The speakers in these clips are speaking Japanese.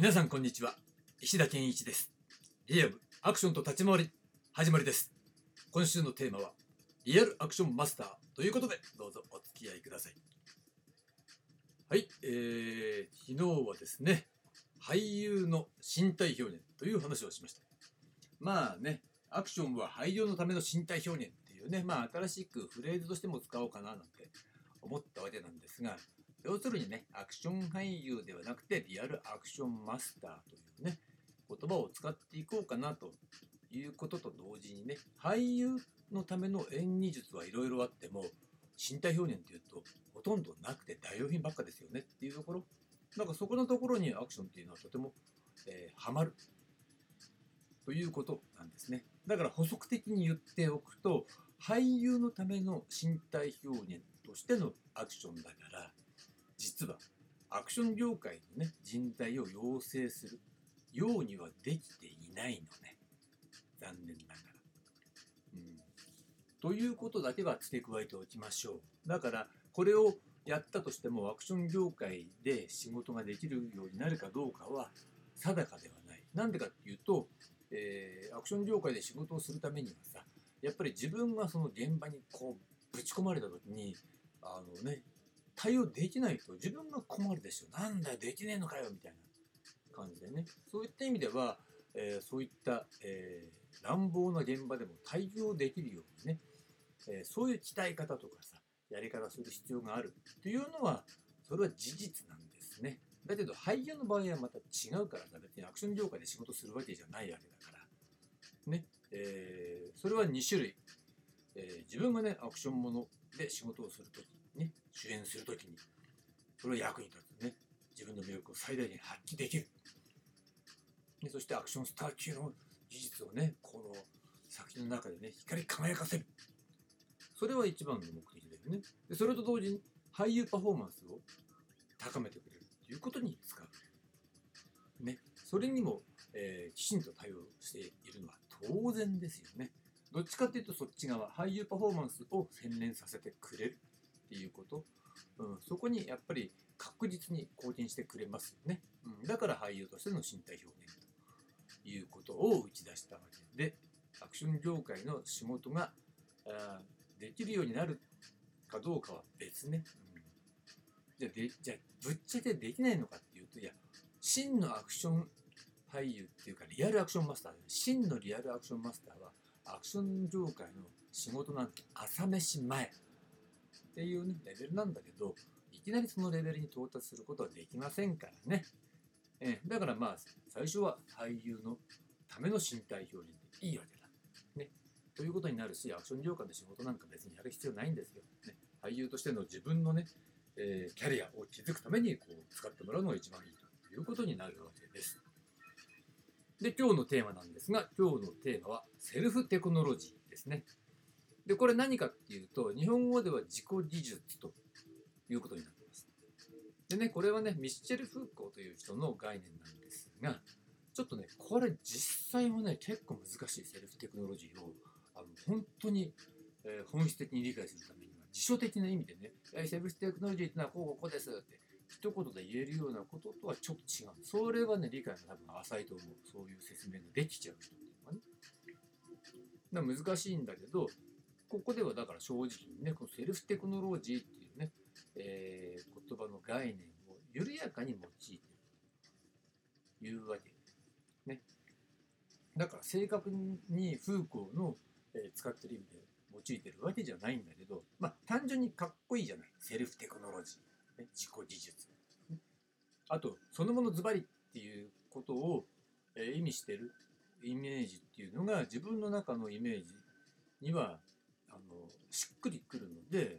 皆さんこんにちは。石田健一です。リアムアクションと立ち回り始まりです。今週のテーマはリアルアクションマスターということでどうぞお付き合いください。はい、えー、昨日はですね俳優の身体表現という話をしました。まあねアクションは俳優のための身体表現っていうねまあ新しくフレーズとしても使おうかななんて思ったわけなんですが要するにね、アクション俳優ではなくて、リアルアクションマスターというね、言葉を使っていこうかなということと同時にね、俳優のための演技術はいろいろあっても、身体表現っていうと、ほとんどなくて代用品ばっかですよねっていうところ。なんかそこのところにアクションっていうのはとても、えー、ハマるということなんですね。だから補足的に言っておくと、俳優のための身体表現としてのアクションだから、実はアクション業界のね人材を養成するようにはできていないのね残念ながら。うん、ということだけは付け加えておきましょう。だからこれをやったとしてもアクション業界で仕事ができるようになるかどうかは定かではない。なんでかっていうと、えー、アクション業界で仕事をするためにはさやっぱり自分がその現場にこうぶち込まれた時にあのね対応できないと自分が困るですよ。なんだよ、できねえのかよ、みたいな感じでね。そういった意味では、えー、そういった、えー、乱暴な現場でも対応できるようにね、えー、そういう鍛え方とかさ、やり方する必要があるっていうのは、それは事実なんですね。だけど俳優の場合はまた違うからさ、別にアクション業界で仕事するわけじゃないわけだから。ね。えー、それは2種類。えー、自分がね、アクションもので仕事をするときね、主演するときに、それは役に立つね。自分の魅力を最大限発揮できる。でそしてアクションスター級の技術をね、この作品の中でね、光り輝かせる。それは一番の目的だよね。でそれと同時に俳優パフォーマンスを高めてくれるということに使う。ね。それにも、えー、きちんと対応しているのは当然ですよね。どっちかっていうとそっち側、俳優パフォーマンスを洗練させてくれるっていうこと、うん、そこにやっぱり確実に貢献してくれますよね、うん、だから俳優としての身体表現ということを打ち出したわけでアクション業界の仕事があできるようになるかどうかは別ね、うん、じゃあでじゃあぶっちゃけできないのかっていうといや真のアクション俳優っていうかリアルアクションマスター真のリアルアクションマスターはアクション業界の仕事なんて朝飯前。っていうね、レベルなんだけど、いきなりそのレベルに到達することはできませんからね。えだからまあ、最初は俳優のための身体表現でいいわけだ。ね。ということになるし、アクション業界の仕事なんか別にやる必要ないんですよ。ね、俳優としての自分のね、えー、キャリアを築くためにこう使ってもらうのが一番いいということになるわけです。で、今日のテーマなんですが、今日のテーマはセルフテクノロジーですね。で、これ何かっていうと、日本語では自己技術ということになってます。でね、これはね、ミッシェル・フーコーという人の概念なんですが、ちょっとね、これ実際はね、結構難しいセルフテクノロジーを、あの本当に、えー、本質的に理解するためには、辞書的な意味でね、セルフテクノロジーってのはこうこうこですって、一言で言えるようなこととはちょっと違う。それはね、理解が多分浅いと思う。そういう説明ができちゃう人っていうのはね。難しいんだけど、ここではだから正直にね、このセルフテクノロジーっていうね、えー、言葉の概念を緩やかに用いているというわけね。だから正確にフーコーの、え、使ってる意味で用いてるわけじゃないんだけど、まあ単純にかっこいいじゃない。セルフテクノロジー、ね、自己技術。あと、そのものズバリっていうことを、え、意味してるイメージっていうのが自分の中のイメージにはのしっくりくるので、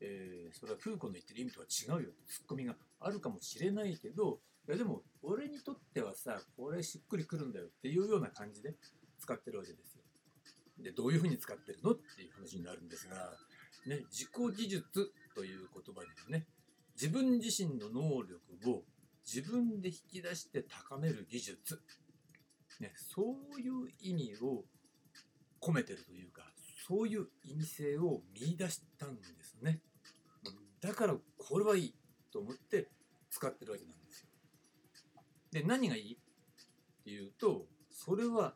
えー、それはフーコの言ってる意味とは違うよってツッコミがあるかもしれないけどいやでも俺にとってはさこれしっくりくるんだよっていうような感じで使ってるわけですよ。でどういうふうに使ってるのっていう話になるんですが、ね、自己技術という言葉にはね自分自身の能力を自分で引き出して高める技術、ね、そういう意味を込めてるというかそういう意味性を見出したんですね。だからこれはいいと思って使ってるわけなんですよ。で何がいいっていうとそれは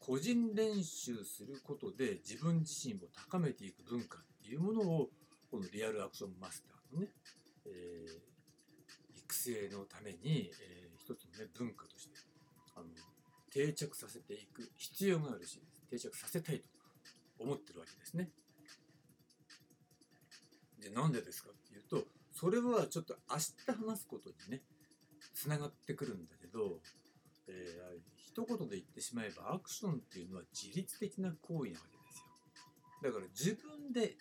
個人練習することで自分自身を高めていく文化っていうものをこのリアルアクションマスターのね、えー、育成のために、えー、一つのね文化としてあの定着させていく必要があるし定着させたいと思ってるわけですね。でなんでですかっていうとそれはちょっと明日話すことにねつながってくるんだけど、えー、一言で言ってしまえばアクションっていうのは自律的な行為なわけですよ。だから自分で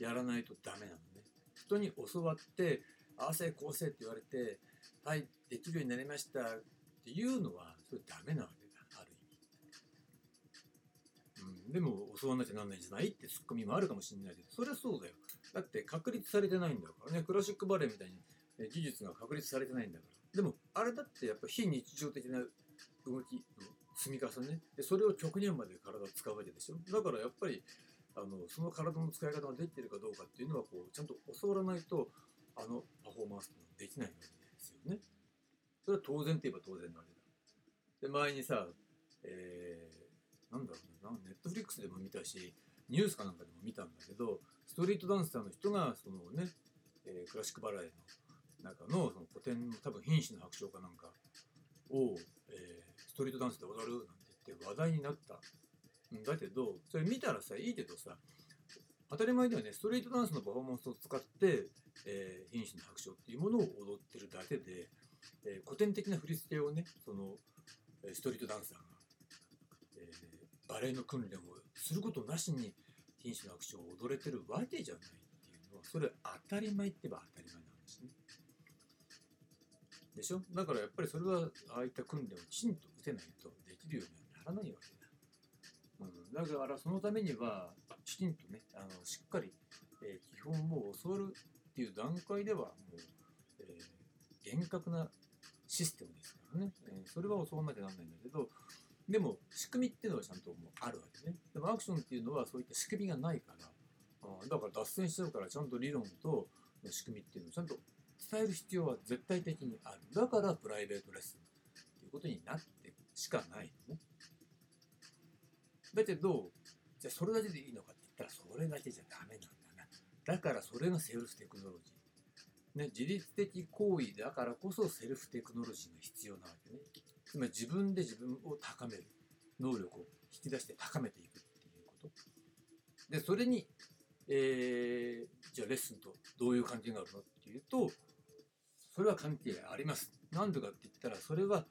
やらないとダメなのね。人に教わってああせこうせって言われてはいできるようになりましたっていうのはそれダメなわけでも教わなきゃなんないんじゃないってツッコミもあるかもしれないけどそれはそうだよ。だって確立されてないんだからね。クラシックバレエみたいに技術が確立されてないんだから。でもあれだってやっぱ非日常的な動きの積み重ね。でそれを極限まで体を使うわけでしょ。だからやっぱりあのその体の使い方ができてるかどうかっていうのはこうちゃんと教わらないとあのパフォーマンスってできないわけですよね。それは当然といえば当然なわけだ。で前にさ、えー、なんだろうなネットフリックスでも見たしニュースかなんかでも見たんだけどストリートダンサーの人がそのね、えー、クラシックバラエの中のその古典の多分瀕死の白鳥かなんかを、えー、ストリートダンスで踊るなんて言って話題になった。んだけどそれ見たらさいいけどさ当たり前だよね。ストリートダンスのパフォーマンスを使って、えー、瀕死の白鳥っていうものを踊ってるだけで、えー、古典的な振り付けをねそのストリートダンサーが、えー、バレエの訓練をすることなしに瀕死の白鳥を踊れてるわけじゃないっていうのはそれ当たり前って言えば当たり前なんですね。でしょ？だからやっぱりそれはああいった訓練をきちんと打てないとできるようにはならないわけだ。うん、だからそのためにはきちんとねあのしっかり、えー、基本を教わるっていう段階ではもう、えー、厳格なシステムですからね、えー、それは教わんなきゃなんないんだけどでも仕組みっていうのはちゃんともうあるわけねでもアクションっていうのはそういった仕組みがないからあだから脱線しちゃうからちゃんと理論と仕組みっていうのをちゃんと伝える必要は絶対的にある。だからプライベートレッスンっていうことになってしかないのね。だけど、じゃあそれだけでいいのかって言ったらそれだけじゃダメなんだな。だからそれがセルフテクノロジー。ね、自律的行為だからこそセルフテクノロジーが必要なわけね。つまり自分で自分を高める。能力を引き出して高めていくっていうこと。で、それに、えー、じゃあレッスンとどういう関係があるのっていうと、それは関係あります。なんでかって言ったら、それは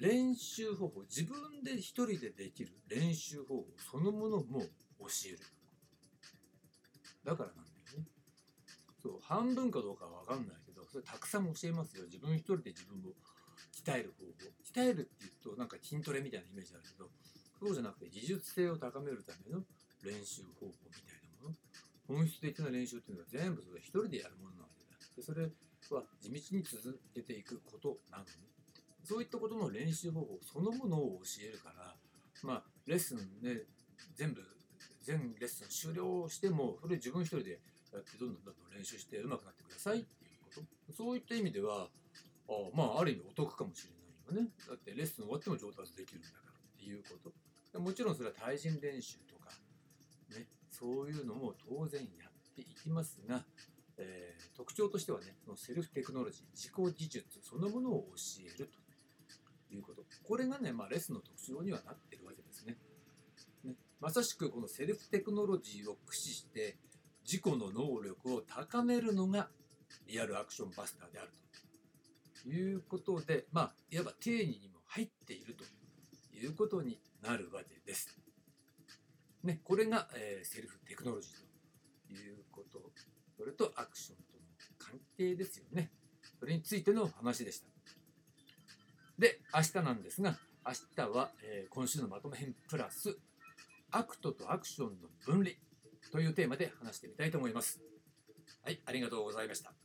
練習方法、自分で一人でできる練習方法そのものも教える。だからなんだよね。そう、半分かどうかはわかんないけど、それたくさん教えますよ。自分一人で自分を鍛える方法。鍛えるって言うと、なんか筋トレみたいなイメージあるけど、そうじゃなくて技術性を高めるための練習方法みたいなもの。本質的な練習っていうのは全部それ一人でやるものなわけだ。でそれは地道に続けていくことなのね。そういったことの練習方法そのものを教えるから、まあ、レッスンね、全部、全レッスン終了しても、それ自分一人でやってどんどんどんどん練習して上手くなってくださいっていうこと。そういった意味では、あまあ、ある意味お得かもしれないよね。だってレッスン終わっても上達できるんだからっていうこと。もちろんそれは対人練習とか、ね、そういうのも当然やっていきますが、えー、特徴としてはね、そのセルフテクノロジー、自己技術そのものを教えるということ。これがね、まあ、レッスンの特徴にはなってるわけですね。ねまさしくこのセルフテクノロジーを駆使して自己の能力を高めるのがリアルアクションバスターであるということで、まあ、いわば定義にも入っているということになるわけです。ね、これが、えー、セルフテクノロジーということそれとアクションとの関係ですよね。それについての話でした。で、明日なんですが、明日は、えー、今週のまとめ編プラス、アクトとアクションの分離というテーマで話してみたいと思います。はい、ありがとうございました。